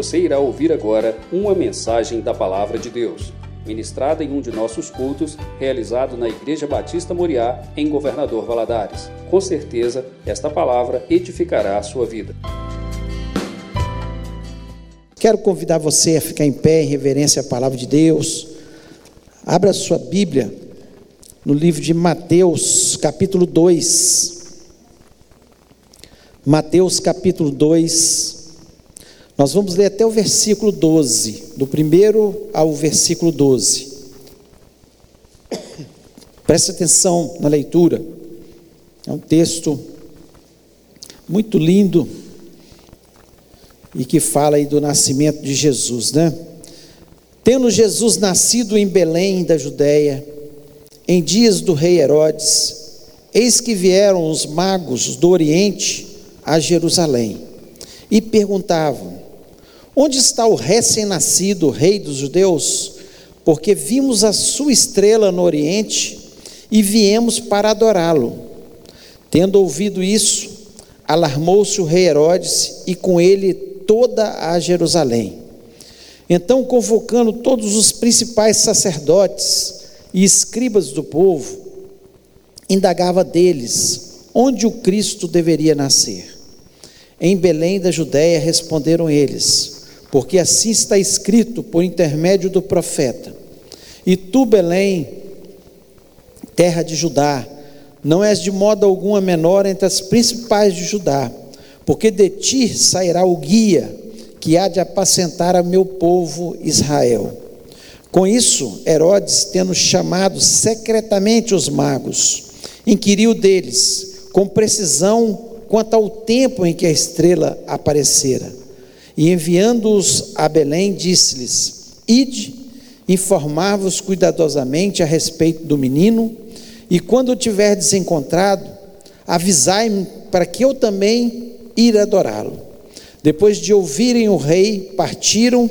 Você irá ouvir agora uma mensagem da Palavra de Deus, ministrada em um de nossos cultos, realizado na Igreja Batista Moriá, em Governador Valadares. Com certeza, esta palavra edificará a sua vida. Quero convidar você a ficar em pé em reverência à palavra de Deus. Abra sua Bíblia no livro de Mateus, capítulo 2. Mateus, capítulo 2. Nós vamos ler até o versículo 12, do primeiro ao versículo 12. Preste atenção na leitura. É um texto muito lindo e que fala aí do nascimento de Jesus, né? Tendo Jesus nascido em Belém da Judéia, em dias do rei Herodes, eis que vieram os magos do Oriente a Jerusalém e perguntavam: Onde está o recém-nascido rei dos judeus? Porque vimos a sua estrela no Oriente e viemos para adorá-lo. Tendo ouvido isso, alarmou-se o rei Herodes e com ele toda a Jerusalém. Então, convocando todos os principais sacerdotes e escribas do povo, indagava deles onde o Cristo deveria nascer. Em Belém da Judéia responderam eles: porque assim está escrito por intermédio do profeta. E tu, Belém, terra de Judá, não és de modo algum a menor entre as principais de Judá, porque de ti sairá o guia que há de apacentar a meu povo Israel. Com isso, Herodes, tendo chamado secretamente os magos, inquiriu deles com precisão quanto ao tempo em que a estrela aparecera. E enviando-os a Belém, disse-lhes: Ide, informar-vos cuidadosamente a respeito do menino, e quando o tiverdes encontrado, avisai-me para que eu também ir adorá-lo. Depois de ouvirem o rei, partiram,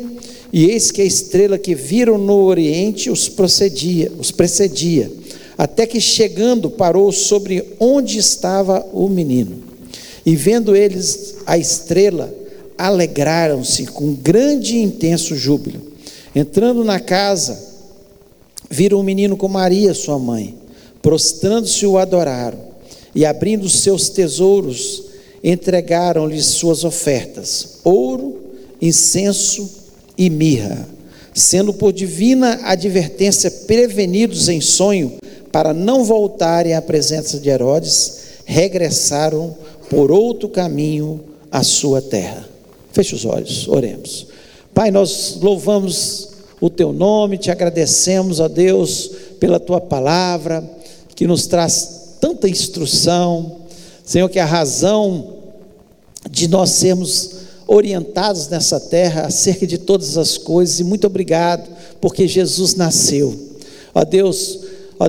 e eis que a estrela que viram no oriente os procedia, os precedia, até que chegando parou sobre onde estava o menino. E vendo eles a estrela, alegraram-se com grande e intenso júbilo. Entrando na casa, viram o menino com Maria, sua mãe. Prostrando-se, o adoraram. E abrindo seus tesouros, entregaram-lhe suas ofertas: ouro, incenso e mirra. Sendo por divina advertência prevenidos em sonho, para não voltarem à presença de Herodes, regressaram por outro caminho à sua terra. Feche os olhos, oremos. Pai, nós louvamos o teu nome, te agradecemos, ó Deus, pela tua palavra, que nos traz tanta instrução. Senhor, que a razão de nós sermos orientados nessa terra acerca de todas as coisas, e muito obrigado, porque Jesus nasceu. Ó Deus, ó,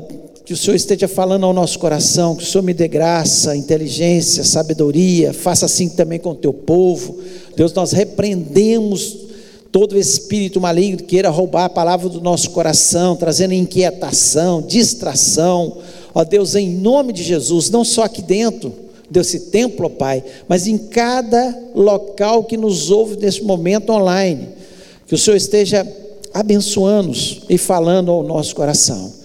que o Senhor esteja falando ao nosso coração, que o Senhor me dê graça, inteligência, sabedoria, faça assim também com o teu povo. Deus, nós repreendemos todo espírito maligno que queira roubar a palavra do nosso coração, trazendo inquietação, distração. Ó Deus, em nome de Jesus, não só aqui dentro desse templo, ó Pai, mas em cada local que nos ouve nesse momento online, que o Senhor esteja abençoando-nos e falando ao nosso coração.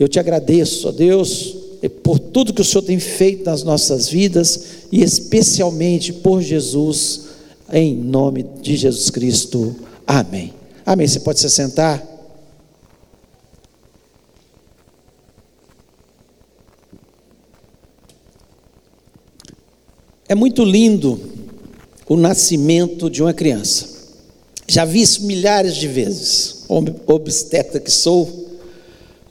Eu te agradeço, ó Deus, por tudo que o Senhor tem feito nas nossas vidas e especialmente por Jesus, em nome de Jesus Cristo. Amém. Amém. Você pode se sentar? É muito lindo o nascimento de uma criança. Já vi isso milhares de vezes. Obstetra que sou,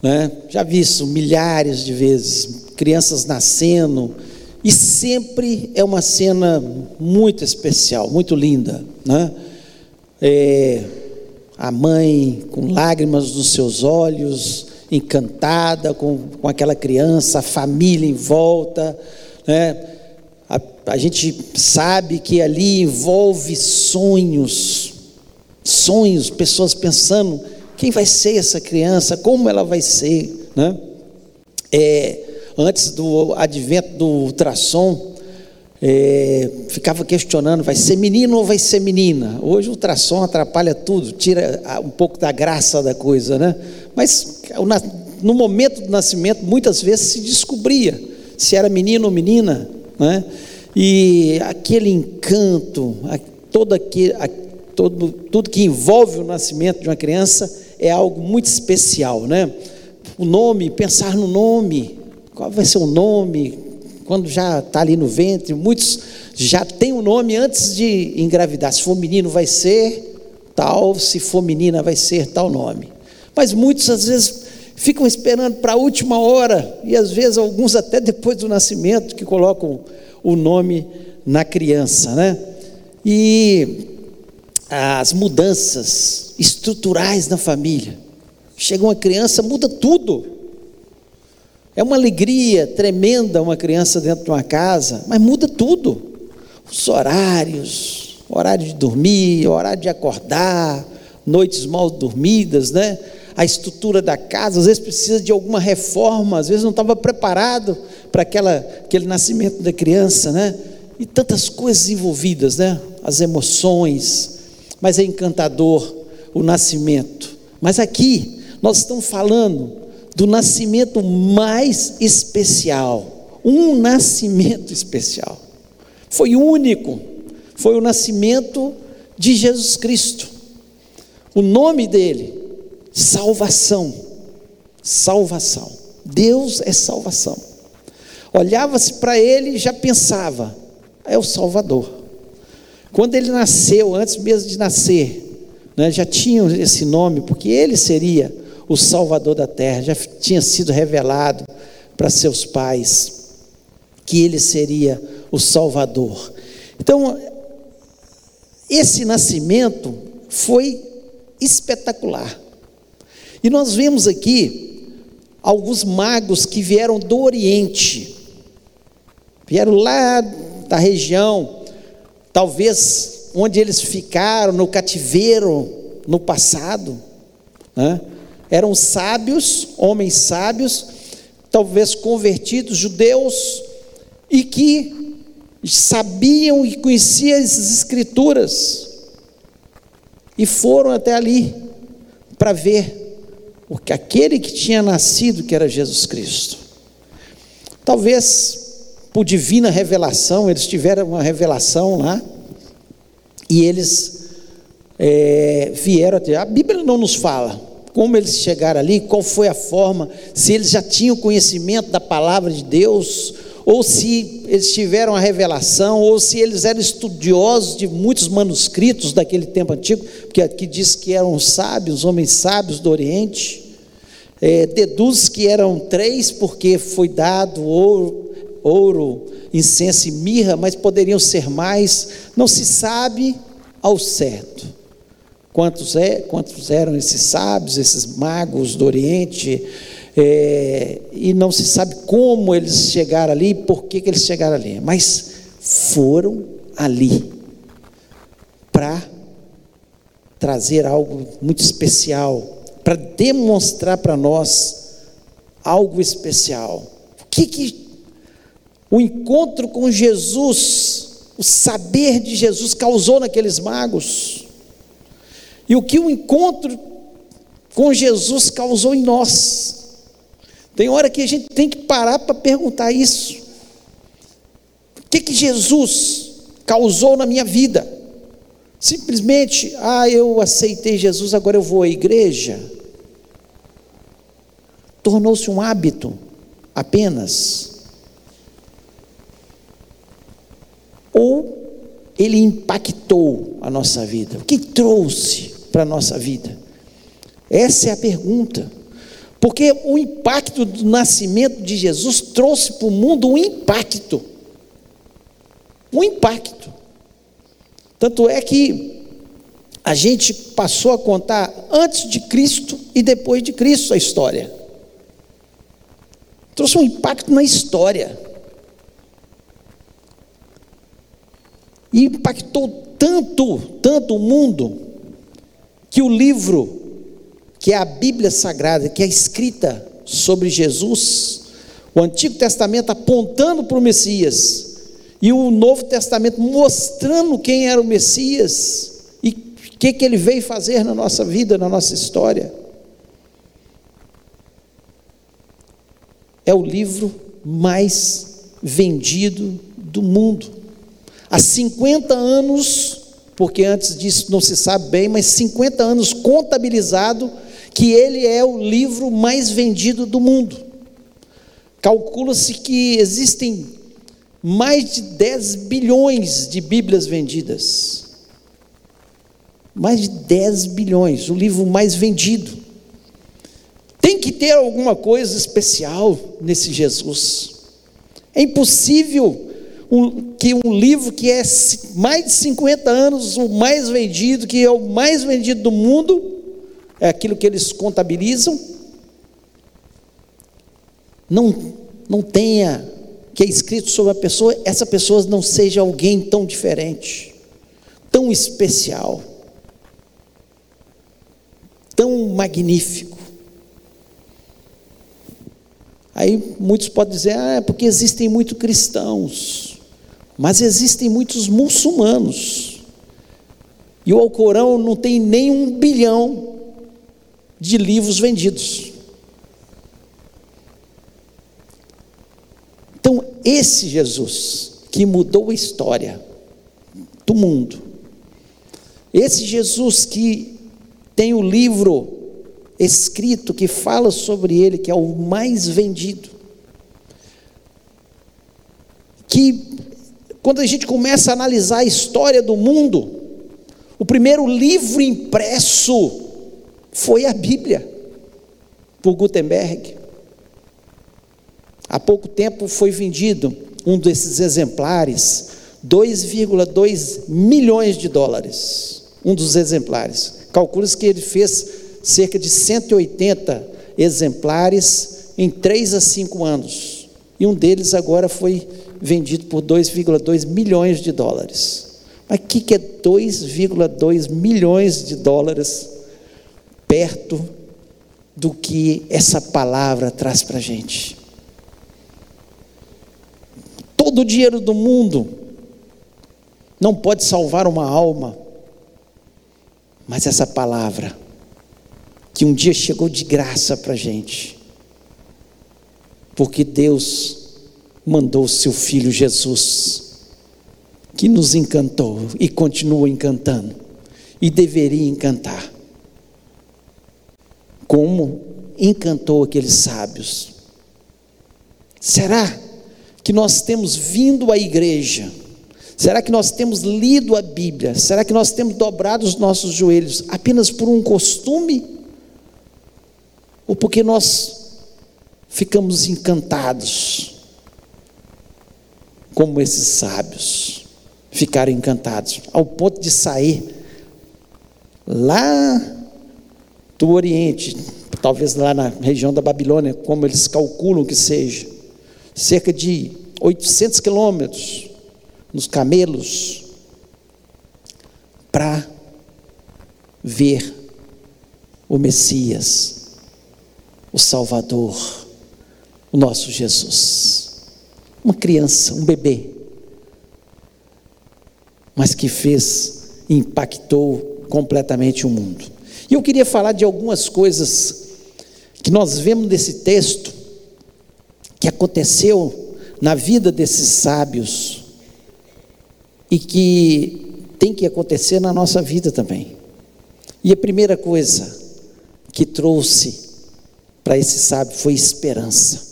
né? Já vi isso milhares de vezes, crianças nascendo, e sempre é uma cena muito especial, muito linda. Né? É, a mãe com lágrimas nos seus olhos, encantada com, com aquela criança, a família em volta. Né? A, a gente sabe que ali envolve sonhos, sonhos, pessoas pensando quem vai ser essa criança? Como ela vai ser? Né? É, antes do advento do ultrassom, é, ficava questionando: vai ser menino ou vai ser menina? Hoje o ultrassom atrapalha tudo, tira um pouco da graça da coisa, né? Mas no momento do nascimento, muitas vezes se descobria se era menino ou menina, né? E aquele encanto, todo aquele, todo, tudo que envolve o nascimento de uma criança é algo muito especial, né? O nome, pensar no nome, qual vai ser o nome, quando já está ali no ventre, muitos já têm o nome antes de engravidar. Se for menino, vai ser tal, se for menina, vai ser tal nome. Mas muitos, às vezes, ficam esperando para a última hora, e às vezes alguns até depois do nascimento, que colocam o nome na criança, né? E as mudanças estruturais na família. Chega uma criança, muda tudo. É uma alegria tremenda uma criança dentro de uma casa, mas muda tudo. Os horários, horário de dormir, horário de acordar, noites mal dormidas, né? A estrutura da casa, às vezes precisa de alguma reforma, às vezes não estava preparado para aquela, aquele nascimento da criança, né? E tantas coisas envolvidas, né? As emoções, mas é encantador o nascimento. Mas aqui nós estamos falando do nascimento mais especial, um nascimento especial. Foi único, foi o nascimento de Jesus Cristo. O nome dele, salvação. Salvação. Deus é salvação. Olhava-se para ele e já pensava, é o Salvador. Quando ele nasceu, antes mesmo de nascer, né, já tinham esse nome, porque ele seria o Salvador da terra, já tinha sido revelado para seus pais que ele seria o Salvador. Então, esse nascimento foi espetacular. E nós vemos aqui alguns magos que vieram do Oriente, vieram lá da região talvez onde eles ficaram no cativeiro no passado, né? eram sábios, homens sábios, talvez convertidos, judeus, e que sabiam e conheciam as escrituras, e foram até ali para ver o que aquele que tinha nascido, que era Jesus Cristo. Talvez por divina revelação, eles tiveram uma revelação lá, e eles é, vieram até. A Bíblia não nos fala como eles chegaram ali, qual foi a forma, se eles já tinham conhecimento da palavra de Deus, ou se eles tiveram a revelação, ou se eles eram estudiosos de muitos manuscritos daquele tempo antigo, porque aqui diz que eram sábios, homens sábios do Oriente. É, deduz que eram três, porque foi dado ouro, ouro, incenso e mirra, mas poderiam ser mais, não se sabe ao certo. Quantos, é, quantos eram esses sábios, esses magos do Oriente, é, e não se sabe como eles chegaram ali, por que, que eles chegaram ali, mas foram ali para trazer algo muito especial, para demonstrar para nós algo especial. O que, que o encontro com Jesus, o saber de Jesus causou naqueles magos. E o que o encontro com Jesus causou em nós. Tem hora que a gente tem que parar para perguntar isso. O que que Jesus causou na minha vida? Simplesmente, ah, eu aceitei Jesus, agora eu vou à igreja. Tornou-se um hábito apenas. Ou ele impactou a nossa vida? O que trouxe para a nossa vida? Essa é a pergunta. Porque o impacto do nascimento de Jesus trouxe para o mundo um impacto. Um impacto. Tanto é que a gente passou a contar antes de Cristo e depois de Cristo a história. Trouxe um impacto na história. E impactou tanto, tanto o mundo, que o livro, que é a Bíblia Sagrada, que é escrita sobre Jesus, o Antigo Testamento apontando para o Messias, e o Novo Testamento mostrando quem era o Messias e o que, que ele veio fazer na nossa vida, na nossa história. É o livro mais vendido do mundo. Há 50 anos, porque antes disso não se sabe bem, mas 50 anos contabilizado que ele é o livro mais vendido do mundo. Calcula-se que existem mais de 10 bilhões de Bíblias vendidas. Mais de 10 bilhões, o livro mais vendido. Tem que ter alguma coisa especial nesse Jesus. É impossível um, que um livro que é mais de 50 anos o mais vendido, que é o mais vendido do mundo, é aquilo que eles contabilizam, não, não tenha, que é escrito sobre a pessoa, essa pessoa não seja alguém tão diferente, tão especial, tão magnífico. Aí muitos podem dizer, ah, é porque existem muitos cristãos, mas existem muitos muçulmanos. E o Alcorão não tem nem um bilhão de livros vendidos. Então, esse Jesus que mudou a história do mundo, esse Jesus que tem o livro escrito que fala sobre ele, que é o mais vendido. Que quando a gente começa a analisar a história do mundo, o primeiro livro impresso foi a Bíblia, por Gutenberg. Há pouco tempo foi vendido um desses exemplares, 2,2 milhões de dólares. Um dos exemplares. Calcula-se que ele fez cerca de 180 exemplares em 3 a 5 anos. E um deles agora foi vendido por 2,2 milhões de dólares. Mas o que, que é 2,2 milhões de dólares perto do que essa palavra traz para a gente? Todo o dinheiro do mundo não pode salvar uma alma, mas essa palavra que um dia chegou de graça para a gente, porque Deus mandou seu Filho Jesus, que nos encantou e continua encantando, e deveria encantar, como encantou aqueles sábios. Será que nós temos vindo à igreja? Será que nós temos lido a Bíblia? Será que nós temos dobrado os nossos joelhos apenas por um costume? ou porque nós ficamos encantados, como esses sábios ficaram encantados, ao ponto de sair lá do Oriente, talvez lá na região da Babilônia, como eles calculam que seja, cerca de 800 quilômetros nos camelos, para ver o Messias o Salvador, o nosso Jesus. Uma criança, um bebê, mas que fez, impactou completamente o mundo. E eu queria falar de algumas coisas que nós vemos nesse texto, que aconteceu na vida desses sábios e que tem que acontecer na nossa vida também. E a primeira coisa que trouxe para esse sábio foi esperança.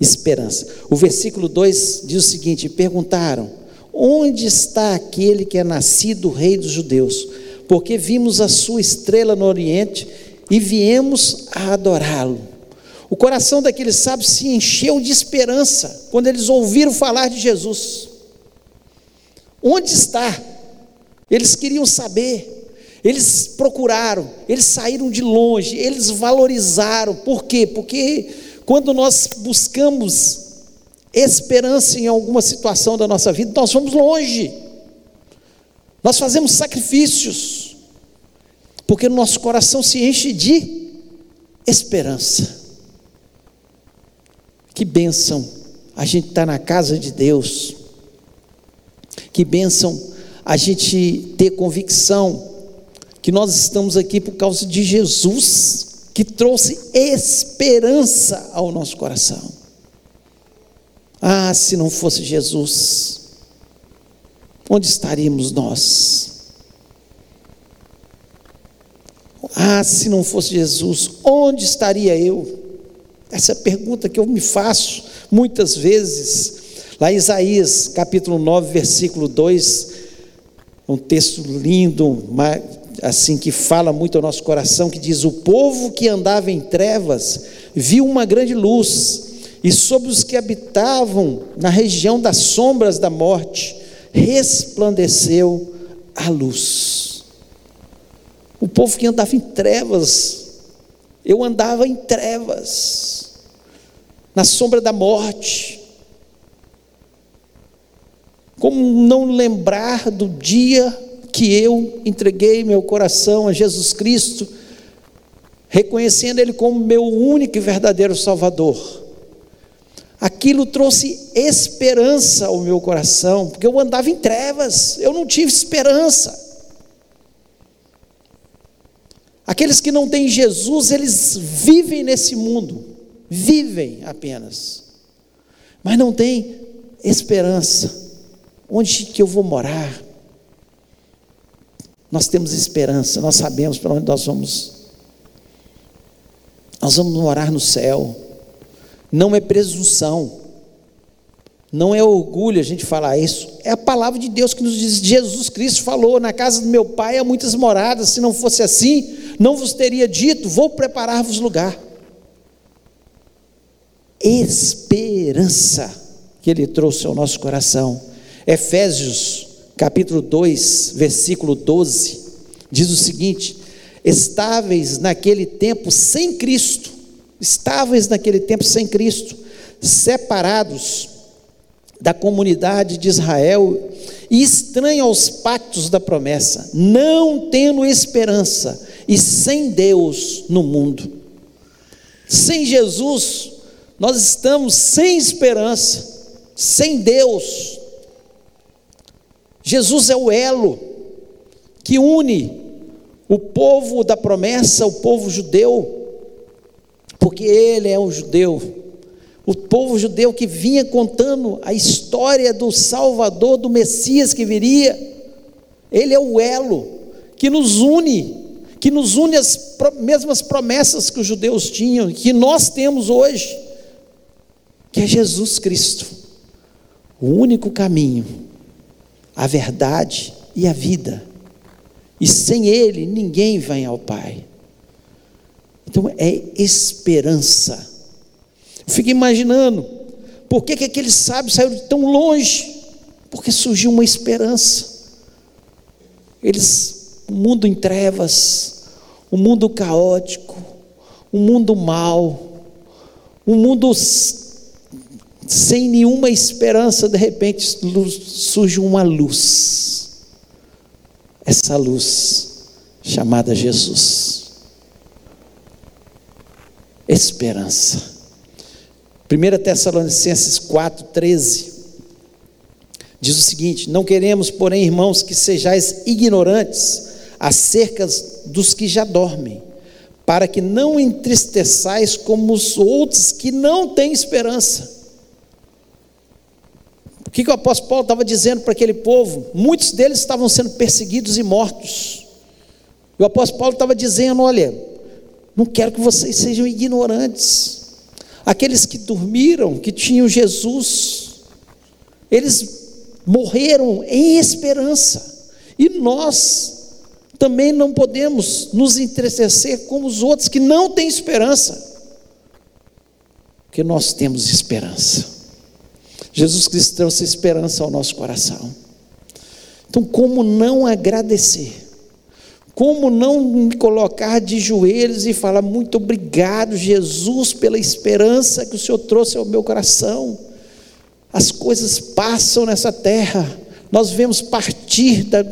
Esperança. O versículo 2 diz o seguinte: perguntaram: Onde está aquele que é nascido rei dos judeus? Porque vimos a sua estrela no Oriente e viemos a adorá-lo. O coração daqueles sábios se encheu de esperança quando eles ouviram falar de Jesus. Onde está? Eles queriam saber. Eles procuraram, eles saíram de longe, eles valorizaram. Por quê? Porque quando nós buscamos esperança em alguma situação da nossa vida, nós vamos longe. Nós fazemos sacrifícios, porque nosso coração se enche de esperança. Que bênção a gente está na casa de Deus Que bênção a gente ter convicção que nós estamos aqui por causa de Jesus, que trouxe esperança ao nosso coração. Ah, se não fosse Jesus, onde estaríamos nós? Ah, se não fosse Jesus, onde estaria eu? Essa é a pergunta que eu me faço muitas vezes. Lá em Isaías, capítulo 9, versículo 2, um texto lindo, assim que fala muito ao nosso coração, que diz: "O povo que andava em trevas viu uma grande luz, e sobre os que habitavam na região das sombras da morte resplandeceu a luz." O povo que andava em trevas, eu andava em trevas, na sombra da morte. Como não lembrar do dia que eu entreguei meu coração a Jesus Cristo, reconhecendo Ele como meu único e verdadeiro Salvador. Aquilo trouxe esperança ao meu coração, porque eu andava em trevas, eu não tive esperança. Aqueles que não têm Jesus, eles vivem nesse mundo, vivem apenas, mas não têm esperança. Onde que eu vou morar? Nós temos esperança, nós sabemos para onde nós vamos. Nós vamos morar no céu. Não é presunção. Não é orgulho a gente falar isso, é a palavra de Deus que nos diz. Jesus Cristo falou: Na casa do meu pai há muitas moradas, se não fosse assim, não vos teria dito: Vou preparar-vos lugar. Esperança que Ele trouxe ao nosso coração. Efésios, capítulo 2, versículo 12, diz o seguinte: Estáveis naquele tempo sem Cristo, estáveis naquele tempo sem Cristo, separados da comunidade de Israel e estranho aos pactos da promessa, não tendo esperança e sem Deus no mundo. Sem Jesus, nós estamos sem esperança, sem Deus. Jesus é o elo que une o povo da promessa, o povo judeu, porque ele é o judeu, o povo judeu que vinha contando a história do Salvador, do Messias que viria. Ele é o elo que nos une que nos une às mesmas promessas que os judeus tinham, que nós temos hoje, que é Jesus Cristo, o único caminho, a verdade e a vida. E sem Ele ninguém vem ao Pai. Então é esperança. Eu fico imaginando, por que, que aqueles sábios saíram tão longe? Porque surgiu uma esperança. Eles um mundo em trevas, um mundo caótico, um mundo mau, um mundo sem nenhuma esperança, de repente surge uma luz. Essa luz chamada Jesus. Esperança. 1 Tessalonicenses 4, 13 diz o seguinte: Não queremos, porém, irmãos, que sejais ignorantes acerca dos que já dormem, para que não entristeçais como os outros que não têm esperança. Que, que o apóstolo Paulo estava dizendo para aquele povo? Muitos deles estavam sendo perseguidos e mortos. E o apóstolo Paulo estava dizendo: Olha, não quero que vocês sejam ignorantes. Aqueles que dormiram, que tinham Jesus, eles morreram em esperança. E nós também não podemos nos entristecer como os outros que não têm esperança, porque nós temos esperança. Jesus Cristo trouxe esperança ao nosso coração. Então, como não agradecer? Como não me colocar de joelhos e falar muito obrigado, Jesus, pela esperança que o Senhor trouxe ao meu coração? As coisas passam nessa terra, nós vemos partir da,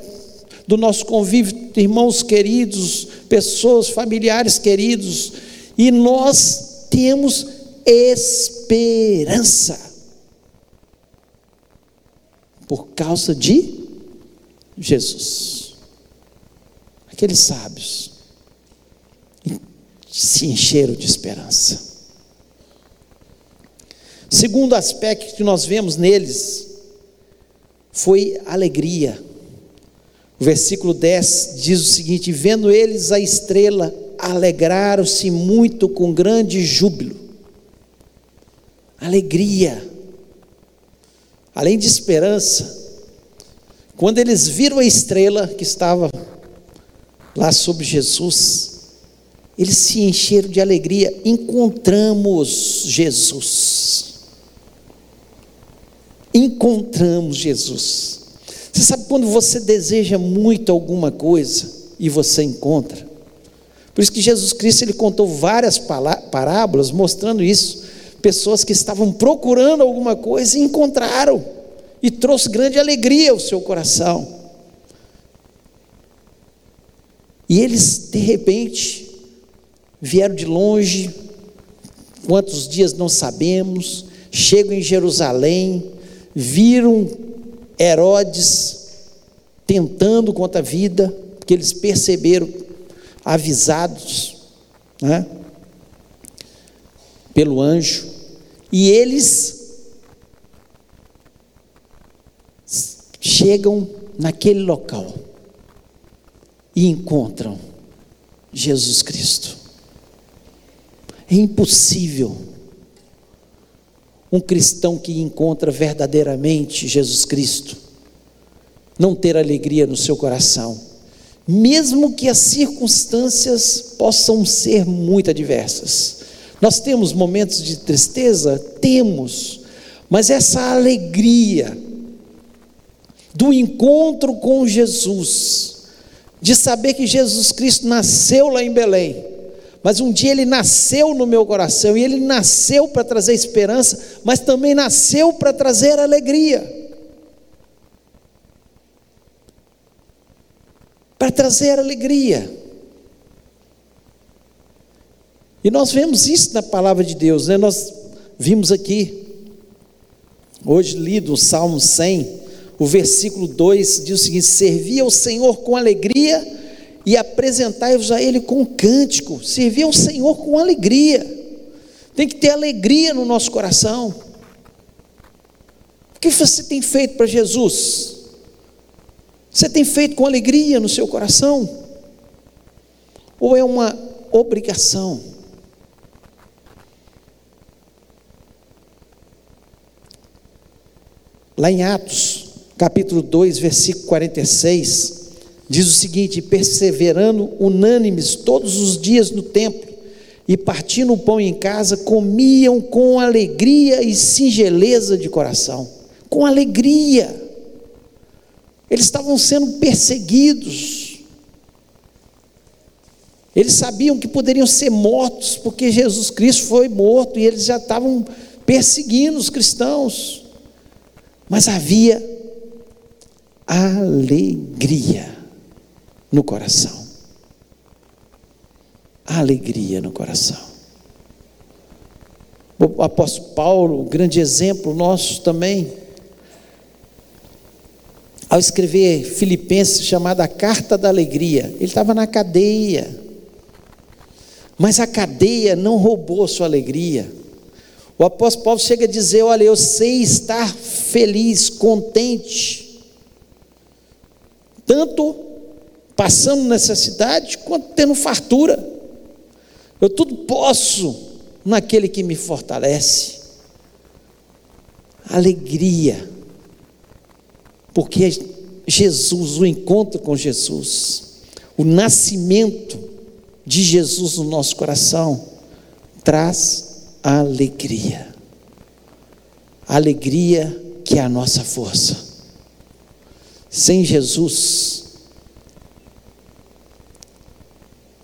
do nosso convívio, irmãos queridos, pessoas, familiares queridos, e nós temos esperança. Por causa de Jesus. Aqueles sábios se encheram de esperança. Segundo aspecto que nós vemos neles foi alegria. O versículo 10 diz o seguinte: Vendo eles a estrela, alegraram-se muito com grande júbilo. Alegria. Além de esperança, quando eles viram a estrela que estava lá sobre Jesus, eles se encheram de alegria. Encontramos Jesus. Encontramos Jesus. Você sabe quando você deseja muito alguma coisa e você encontra? Por isso que Jesus Cristo ele contou várias parábolas mostrando isso. Pessoas que estavam procurando alguma coisa e encontraram. E trouxe grande alegria ao seu coração. E eles, de repente, vieram de longe, quantos dias não sabemos, chegam em Jerusalém, viram Herodes tentando contra a vida, porque eles perceberam, avisados né, pelo anjo, e eles chegam naquele local e encontram Jesus Cristo. É impossível um cristão que encontra verdadeiramente Jesus Cristo não ter alegria no seu coração, mesmo que as circunstâncias possam ser muito adversas. Nós temos momentos de tristeza? Temos, mas essa alegria do encontro com Jesus, de saber que Jesus Cristo nasceu lá em Belém, mas um dia ele nasceu no meu coração, e ele nasceu para trazer esperança, mas também nasceu para trazer alegria. Para trazer alegria. E nós vemos isso na palavra de Deus, né? Nós vimos aqui, hoje lido o Salmo 100, o versículo 2 diz o seguinte: Servi ao Senhor com alegria e apresentai-vos a Ele com cântico. Servir ao Senhor com alegria. Tem que ter alegria no nosso coração. O que você tem feito para Jesus? Você tem feito com alegria no seu coração? Ou é uma obrigação? Lá em Atos, capítulo 2, versículo 46, diz o seguinte: perseverando unânimes todos os dias no templo, e partindo o pão em casa, comiam com alegria e singeleza de coração. Com alegria. Eles estavam sendo perseguidos. Eles sabiam que poderiam ser mortos, porque Jesus Cristo foi morto e eles já estavam perseguindo os cristãos. Mas havia alegria no coração. Alegria no coração. O apóstolo Paulo, grande exemplo nosso também, ao escrever Filipenses, chamada Carta da Alegria, ele estava na cadeia, mas a cadeia não roubou sua alegria. O apóstolo Paulo chega a dizer: Olha, eu sei estar feliz, contente, tanto passando necessidade quanto tendo fartura. Eu tudo posso naquele que me fortalece. Alegria, porque Jesus, o encontro com Jesus, o nascimento de Jesus no nosso coração, traz alegria. Alegria que é a nossa força. Sem Jesus,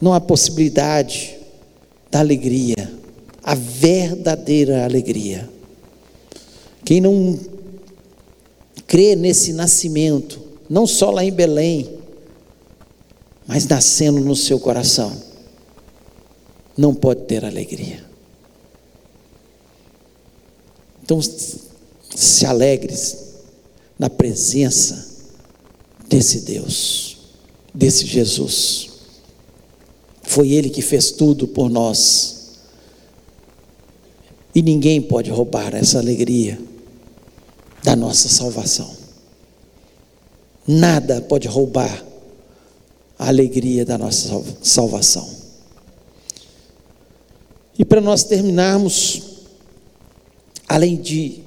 não há possibilidade da alegria, a verdadeira alegria. Quem não crê nesse nascimento, não só lá em Belém, mas nascendo no seu coração, não pode ter alegria. Então, se alegres na presença desse Deus, desse Jesus. Foi Ele que fez tudo por nós. E ninguém pode roubar essa alegria da nossa salvação. Nada pode roubar a alegria da nossa salvação. E para nós terminarmos, além de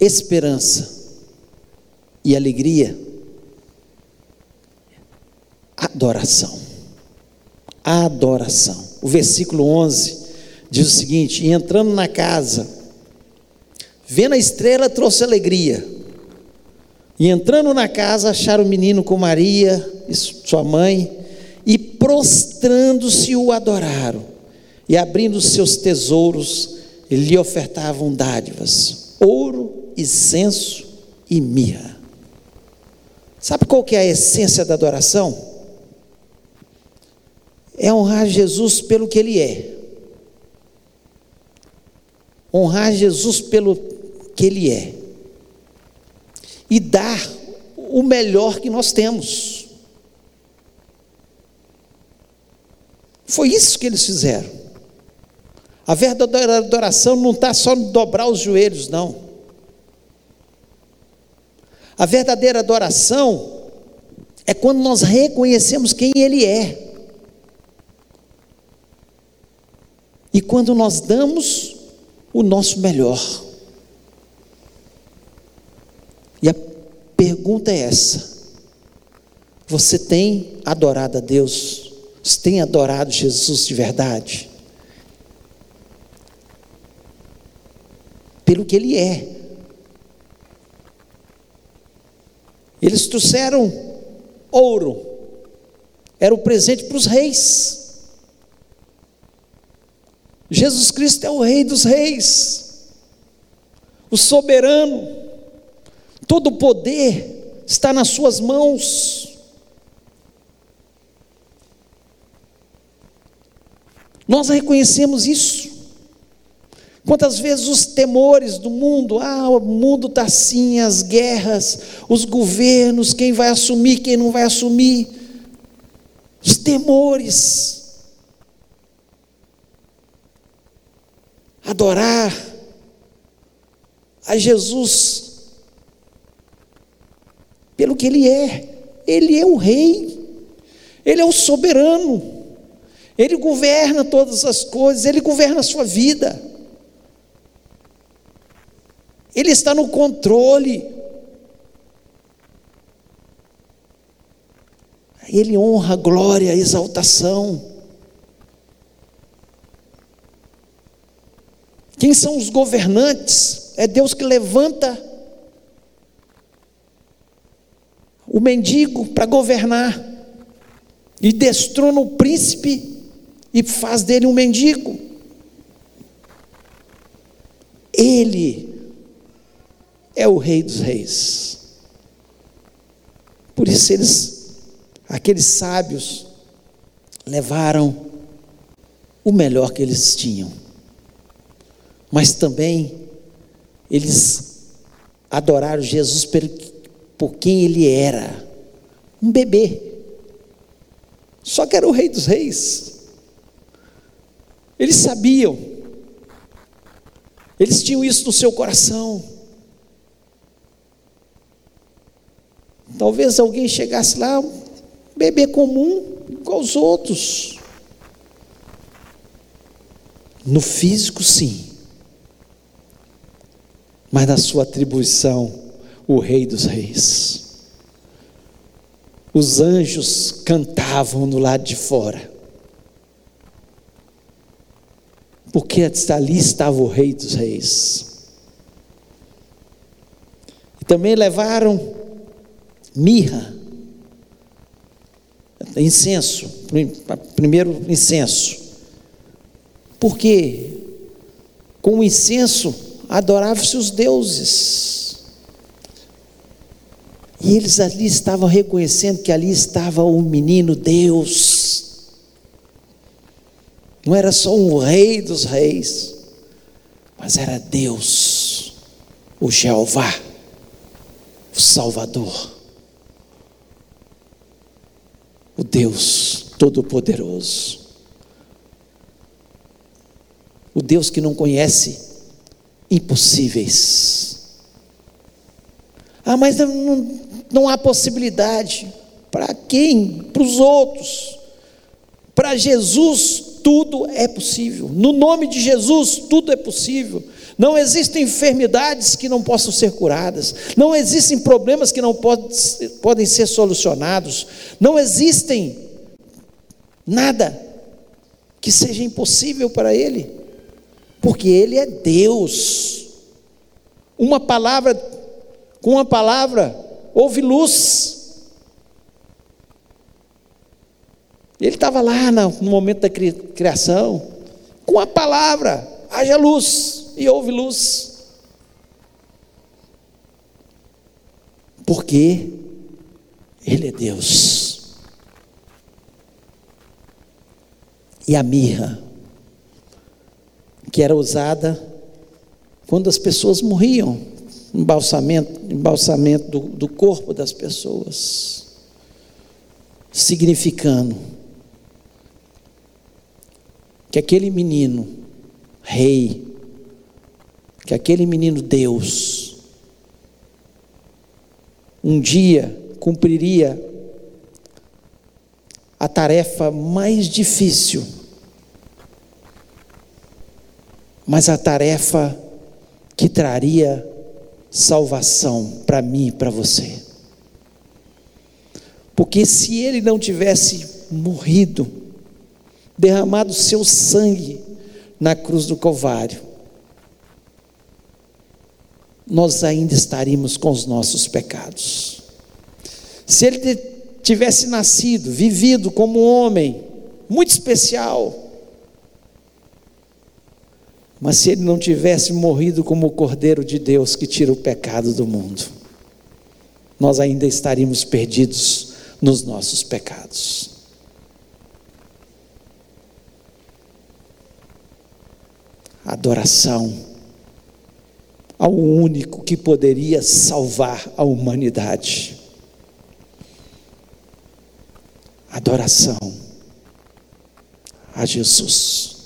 esperança e alegria, adoração. Adoração. O versículo 11 diz o seguinte: E entrando na casa, vendo a estrela, trouxe alegria. E entrando na casa, acharam o menino com Maria, sua mãe, e prostrando-se o adoraram. E abrindo seus tesouros, lhe ofertavam dádivas, ouro, incenso e mirra. Sabe qual que é a essência da adoração? É honrar Jesus pelo que ele é. Honrar Jesus pelo que ele é. E dar o melhor que nós temos. Foi isso que eles fizeram. A verdadeira adoração não está só em dobrar os joelhos, não. A verdadeira adoração é quando nós reconhecemos quem Ele é. E quando nós damos o nosso melhor. E a pergunta é essa: você tem adorado a Deus? Você tem adorado Jesus de verdade? Pelo que Ele é. Eles trouxeram ouro, era o presente para os reis. Jesus Cristo é o Rei dos Reis, o soberano, todo o poder está nas Suas mãos. Nós reconhecemos isso. Quantas vezes os temores do mundo, ah, o mundo está assim, as guerras, os governos, quem vai assumir, quem não vai assumir, os temores. Adorar a Jesus pelo que Ele é, Ele é o Rei, Ele é o soberano, Ele governa todas as coisas, Ele governa a sua vida. Ele está no controle. Ele honra a glória, a exaltação. Quem são os governantes? É Deus que levanta o mendigo para governar e destrona o príncipe e faz dele um mendigo. Ele é o Rei dos Reis. Por isso eles, aqueles sábios, levaram o melhor que eles tinham, mas também eles adoraram Jesus por, por quem ele era, um bebê, só que era o Rei dos Reis. Eles sabiam, eles tinham isso no seu coração. Talvez alguém chegasse lá, um bebê comum, igual os outros. No físico, sim. Mas na sua atribuição, o Rei dos Reis. Os anjos cantavam no lado de fora. Porque ali estava o Rei dos Reis. E também levaram mirra, incenso, primeiro incenso. Porque com o incenso adoravam-se os deuses. E eles ali estavam reconhecendo que ali estava o menino Deus. Não era só um rei dos reis, mas era Deus, o Jeová o Salvador, o Deus Todo-Poderoso, o Deus que não conhece impossíveis. Ah, mas não, não há possibilidade. Para quem? Para os outros. Para Jesus, tudo é possível. No nome de Jesus, tudo é possível. Não existem enfermidades que não possam ser curadas. Não existem problemas que não podem ser solucionados. Não existem nada que seja impossível para Ele. Porque Ele é Deus. Uma palavra, com uma palavra, houve luz. Ele estava lá no momento da criação, com a palavra, haja luz, e houve luz. Porque Ele é Deus. E a mirra, que era usada quando as pessoas morriam, embalsamento, embalsamento do, do corpo das pessoas, significando que aquele menino, rei, que aquele menino Deus, um dia cumpriria a tarefa mais difícil, mas a tarefa que traria salvação para mim e para você. Porque se ele não tivesse morrido, derramado seu sangue na cruz do Calvário, nós ainda estaríamos com os nossos pecados. Se ele tivesse nascido, vivido como um homem muito especial, mas se ele não tivesse morrido como o Cordeiro de Deus que tira o pecado do mundo, nós ainda estaríamos perdidos nos nossos pecados. Adoração ao único que poderia salvar a humanidade. Adoração a Jesus,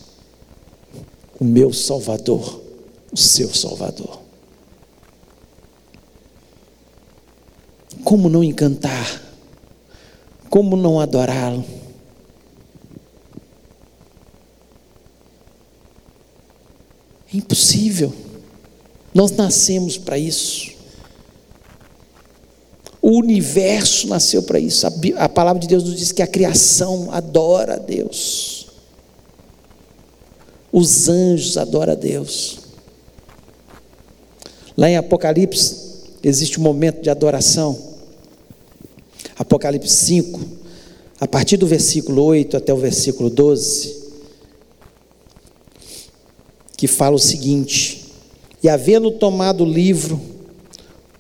o meu Salvador, o seu Salvador. Como não encantar? Como não adorá-lo? É impossível. Nós nascemos para isso. O universo nasceu para isso. A, palavra de Deus nos diz que a criação adora a Deus. Os anjos adoram a Deus. Lá em Apocalipse existe um momento de adoração. Apocalipse 5, a partir do versículo 8 até o versículo 12 que fala o seguinte: E havendo tomado o livro,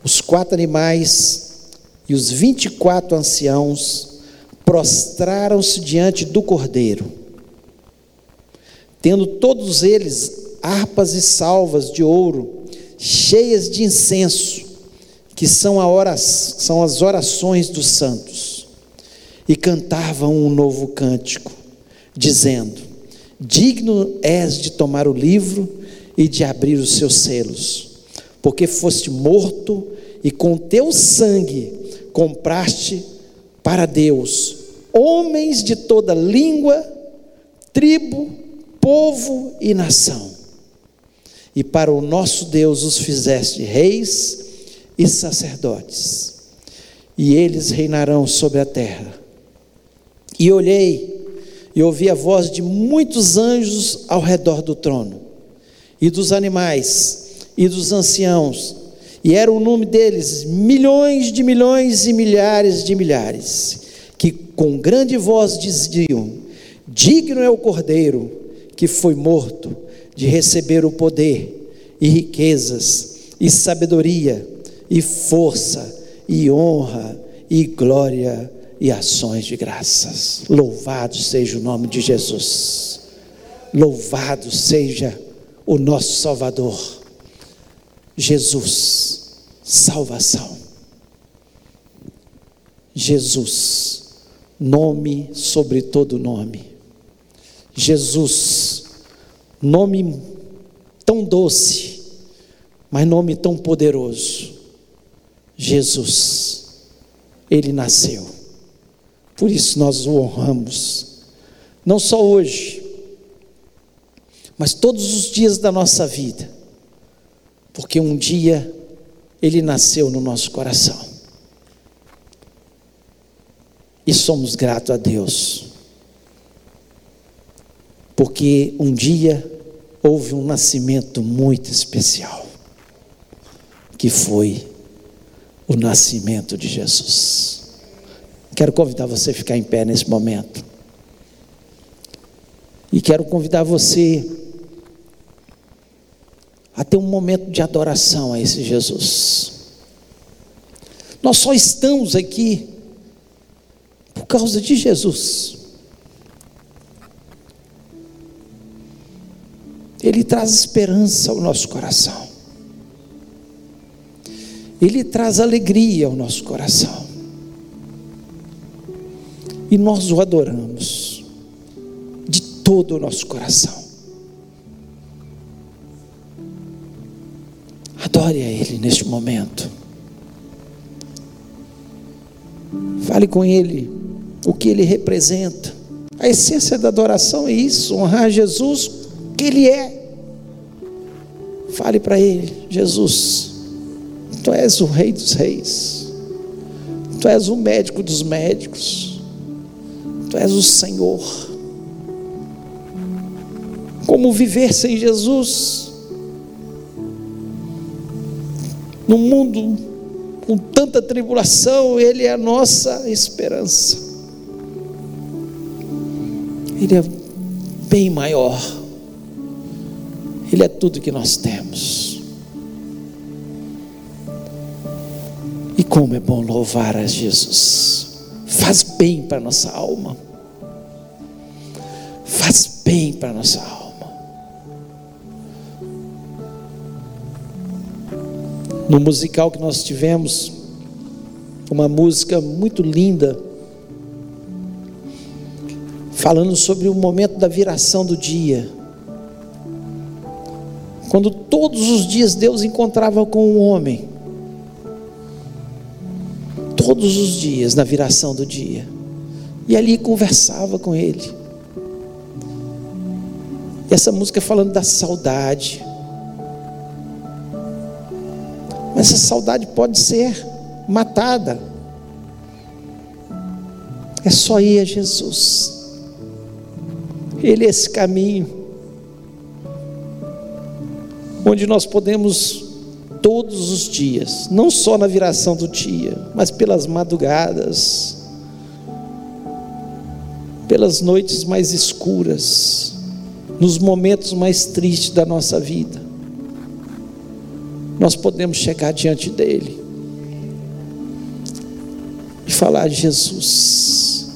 os quatro animais e os vinte e quatro anciãos prostraram-se diante do cordeiro, tendo todos eles harpas e salvas de ouro, cheias de incenso, que são, são as orações dos santos, e cantavam um novo cântico, dizendo: Digno és de tomar o livro e de abrir os seus selos, porque foste morto e com teu sangue compraste para Deus homens de toda língua, tribo, povo e nação. E para o nosso Deus os fizeste reis e sacerdotes, e eles reinarão sobre a terra. E olhei, e ouvi a voz de muitos anjos ao redor do trono, e dos animais, e dos anciãos, e era o nome deles milhões de milhões e milhares de milhares, que com grande voz diziam: Digno é o cordeiro que foi morto de receber o poder, e riquezas, e sabedoria, e força, e honra, e glória e ações de graças. Louvado seja o nome de Jesus. Louvado seja o nosso Salvador. Jesus, salvação. Jesus, nome sobre todo nome. Jesus, nome tão doce, mas nome tão poderoso. Jesus, ele nasceu. Por isso nós o honramos. Não só hoje, mas todos os dias da nossa vida. Porque um dia ele nasceu no nosso coração. E somos gratos a Deus. Porque um dia houve um nascimento muito especial, que foi o nascimento de Jesus. Quero convidar você a ficar em pé nesse momento. E quero convidar você a ter um momento de adoração a esse Jesus. Nós só estamos aqui por causa de Jesus. Ele traz esperança ao nosso coração. Ele traz alegria ao nosso coração. E nós o adoramos de todo o nosso coração. Adore a Ele neste momento. Fale com Ele o que Ele representa. A essência da adoração é isso: honrar Jesus, que Ele é. Fale para Ele, Jesus, Tu és o Rei dos Reis, Tu és o médico dos médicos, Tu és o Senhor. Como viver sem Jesus? No mundo com tanta tribulação, Ele é a nossa esperança. Ele é bem maior. Ele é tudo que nós temos. E como é bom louvar a Jesus. Faz bem para nossa alma. Faz bem para nossa alma. No musical que nós tivemos, uma música muito linda, falando sobre o momento da viração do dia. Quando todos os dias Deus encontrava com o homem, todos os dias na viração do dia, e ali conversava com ele. E essa música falando da saudade, mas essa saudade pode ser matada. É só ir a Jesus. Ele é esse caminho onde nós podemos todos os dias, não só na viração do dia, mas pelas madrugadas, pelas noites mais escuras, nos momentos mais tristes da nossa vida nós podemos chegar diante dele e falar: Jesus.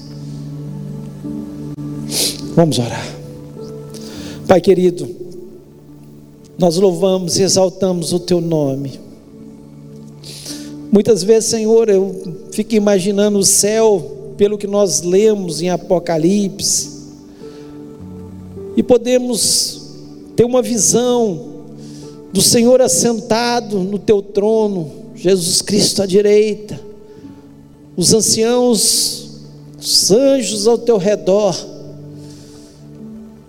Vamos orar. Pai querido, nós louvamos e exaltamos o teu nome. Muitas vezes, Senhor, eu fico imaginando o céu pelo que nós lemos em Apocalipse, e podemos ter uma visão do Senhor assentado no teu trono, Jesus Cristo à direita, os anciãos, os anjos ao teu redor,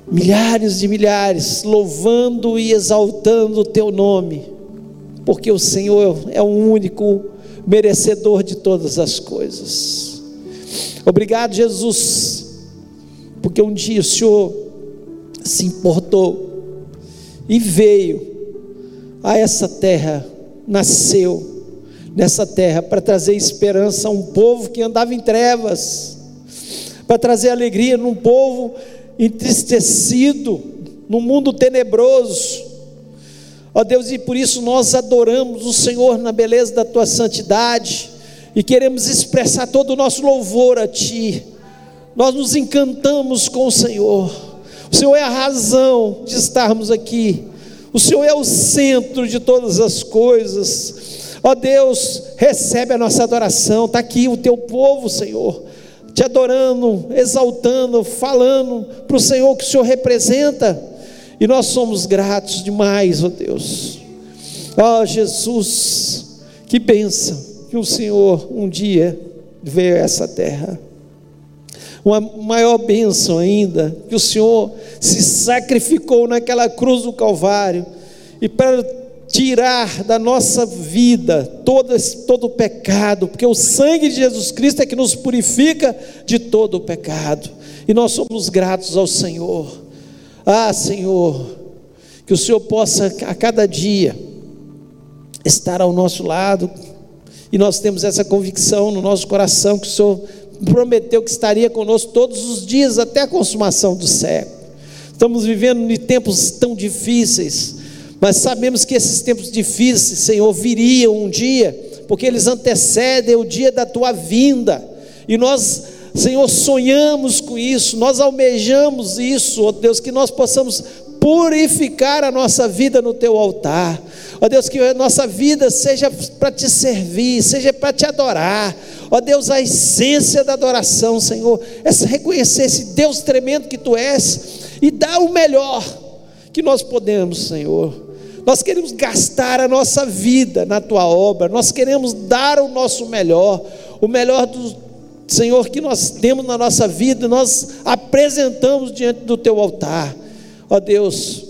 milhares de milhares, louvando e exaltando o teu nome, porque o Senhor é o único merecedor de todas as coisas. Obrigado, Jesus, porque um dia o Senhor se importou e veio a essa terra, nasceu nessa terra para trazer esperança a um povo que andava em trevas, para trazer alegria num povo entristecido, num mundo tenebroso. Ó Deus, e por isso nós adoramos o Senhor na beleza da tua santidade e queremos expressar todo o nosso louvor a Ti. Nós nos encantamos com o Senhor. O Senhor é a razão de estarmos aqui. O Senhor é o centro de todas as coisas. Ó Deus, recebe a nossa adoração. Está aqui o teu povo, Senhor, te adorando, exaltando, falando para o Senhor que o Senhor representa. E nós somos gratos demais, ó Deus. Ó Jesus, que bênção que o Senhor um dia veio a essa terra. Uma maior bênção ainda, que o Senhor se sacrificou naquela cruz do Calvário e para tirar da nossa vida todo, todo o pecado, porque o sangue de Jesus Cristo é que nos purifica de todo o pecado, e nós somos gratos ao Senhor. Ah, Senhor, que o Senhor possa a cada dia estar ao nosso lado, e nós temos essa convicção no nosso coração que o Senhor prometeu que estaria conosco todos os dias até a consumação do século. Estamos vivendo em tempos tão difíceis, mas sabemos que esses tempos difíceis, Senhor, viriam um dia, porque eles antecedem o dia da tua vinda. E nós, Senhor, sonhamos com isso, nós almejamos isso, ó Deus, que nós possamos purificar a nossa vida no teu altar. Ó Deus, que a nossa vida seja para te servir, seja para te adorar. Ó Deus, a essência da adoração, Senhor, é reconhecer esse Deus tremendo que tu és e dar o melhor que nós podemos, Senhor. Nós queremos gastar a nossa vida na tua obra, nós queremos dar o nosso melhor, o melhor do Senhor que nós temos na nossa vida, nós apresentamos diante do teu altar. Ó Deus,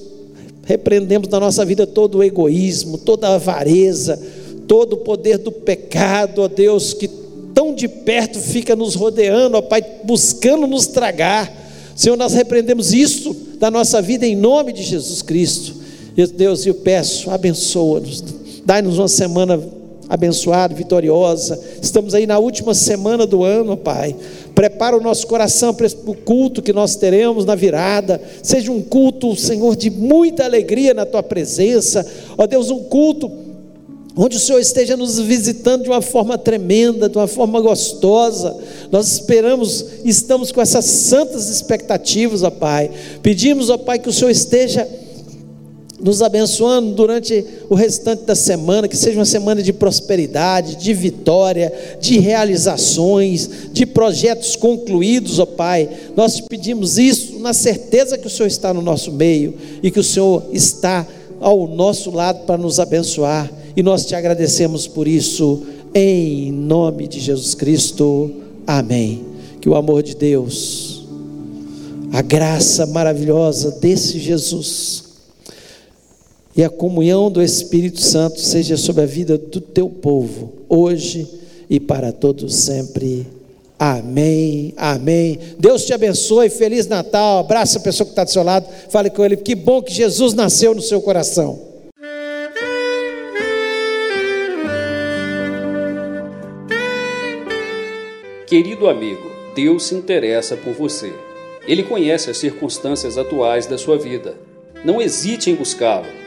repreendemos na nossa vida todo o egoísmo, toda a avareza, todo o poder do pecado, ó Deus, que tão de perto fica nos rodeando, ó Pai, buscando nos tragar. Senhor, nós repreendemos isso da nossa vida em nome de Jesus Cristo. Deus, eu peço, abençoa-nos, dai-nos uma semana abençoada, vitoriosa. Estamos aí na última semana do ano, Pai. Prepara o nosso coração para o culto que nós teremos na virada. Seja um culto, Senhor, de muita alegria na tua presença. Ó Deus, um culto onde o Senhor esteja nos visitando de uma forma tremenda, de uma forma gostosa. Nós esperamos, estamos com essas santas expectativas, ó Pai. Pedimos, ó Pai, que o Senhor esteja nos abençoando durante o restante da semana, que seja uma semana de prosperidade, de vitória, de realizações, de projetos concluídos, ó Pai. Nós te pedimos isso na certeza que o Senhor está no nosso meio e que o Senhor está ao nosso lado para nos abençoar. E nós te agradecemos por isso, em nome de Jesus Cristo. Amém. Que o amor de Deus, a graça maravilhosa desse Jesus, e a comunhão do Espírito Santo seja sobre a vida do teu povo, hoje e para todos sempre. Amém, amém. Deus te abençoe, Feliz Natal. Abraça a pessoa que está do seu lado, fale com ele. Que bom que Jesus nasceu no seu coração. Querido amigo, Deus se interessa por você. Ele conhece as circunstâncias atuais da sua vida. Não hesite em buscá-lo.